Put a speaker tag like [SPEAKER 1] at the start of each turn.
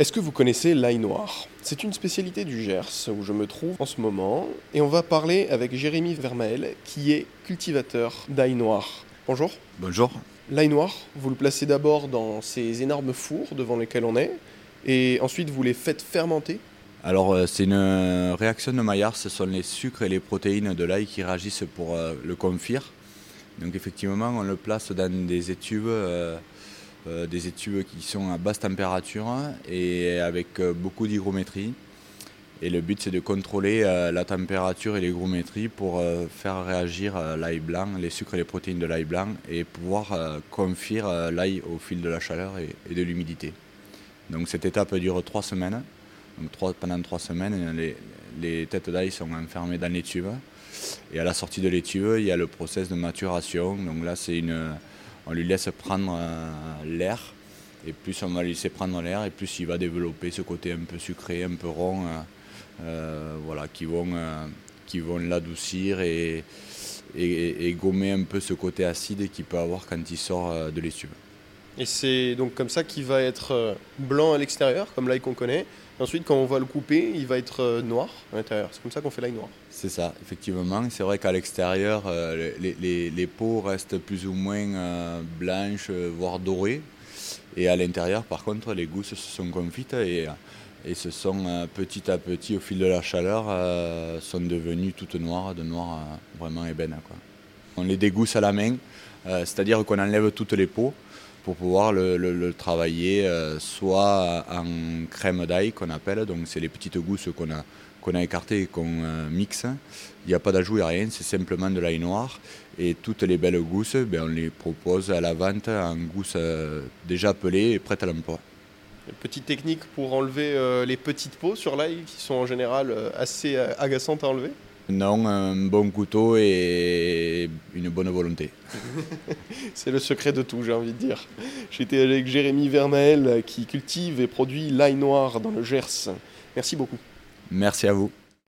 [SPEAKER 1] Est-ce que vous connaissez l'ail noir C'est une spécialité du Gers où je me trouve en ce moment et on va parler avec Jérémy Vermael qui est cultivateur d'ail noir. Bonjour.
[SPEAKER 2] Bonjour.
[SPEAKER 1] L'ail noir, vous le placez d'abord dans ces énormes fours devant lesquels on est et ensuite vous les faites fermenter?
[SPEAKER 2] Alors euh, c'est une euh, réaction de Maillard, ce sont les sucres et les protéines de l'ail qui réagissent pour euh, le confire. Donc effectivement on le place dans des étuves euh, des études qui sont à basse température et avec euh, beaucoup d'hygrométrie. Et le but c'est de contrôler euh, la température et l'hygrométrie pour faire réagir l'ail blanc, les sucres et les protéines de l'ail blanc et pouvoir confire l'ail au fil de la chaleur et de l'humidité. Donc cette étape dure trois semaines. Donc pendant trois semaines, les, les têtes d'ail sont enfermées dans les tubes. Et à la sortie de l'étuve, il y a le process de maturation. Donc là, c'est une, on lui laisse prendre euh, l'air. Et plus on va lui laisser prendre l'air, et plus il va développer ce côté un peu sucré, un peu rond, euh, euh, voilà, qui vont, l'adoucir et, et, gommer un peu ce côté acide qu'il peut avoir quand il sort de l'étuve.
[SPEAKER 1] Et c'est donc comme ça qu'il va être blanc à l'extérieur, comme l'ail qu'on connaît, Ensuite, quand on va le couper, il va être euh, noir à l'intérieur. C'est comme ça qu'on fait l'ail noir.
[SPEAKER 2] C'est ça, effectivement. C'est vrai qu'à l'extérieur, euh, les, peaux restent plus ou moins euh, blanches, voire dorées. Et à l'intérieur, par contre, les gousses se sont confites et, et se sont petit à petit, au fil de la chaleur, sont devenues toutes noires, de noir vraiment ébène. On les dégousse à la main, c'est-à-dire qu'on enlève toutes les peaux pour pouvoir le, travailler euh, soit en crème d'ail qu'on appelle, donc c'est les petites gousses qu'on a, écartées et qu'on euh, mixe. Il n'y a pas d'ajout, il rien, c'est simplement de l'ail noir. Et toutes les belles gousses, ben, on les propose à la vente en gousses euh, déjà pelées et prêtes à l'emploi.
[SPEAKER 1] Petite technique pour enlever les petites peaux sur l'ail qui sont en général assez agaçantes à enlever?
[SPEAKER 2] Non, un bon couteau et une bonne volonté.
[SPEAKER 1] C'est le secret de tout, j'ai envie de dire. J'étais avec Jérémy Vermael qui cultive et produit l'ail noir dans le Gers. Merci beaucoup.
[SPEAKER 2] Merci à vous.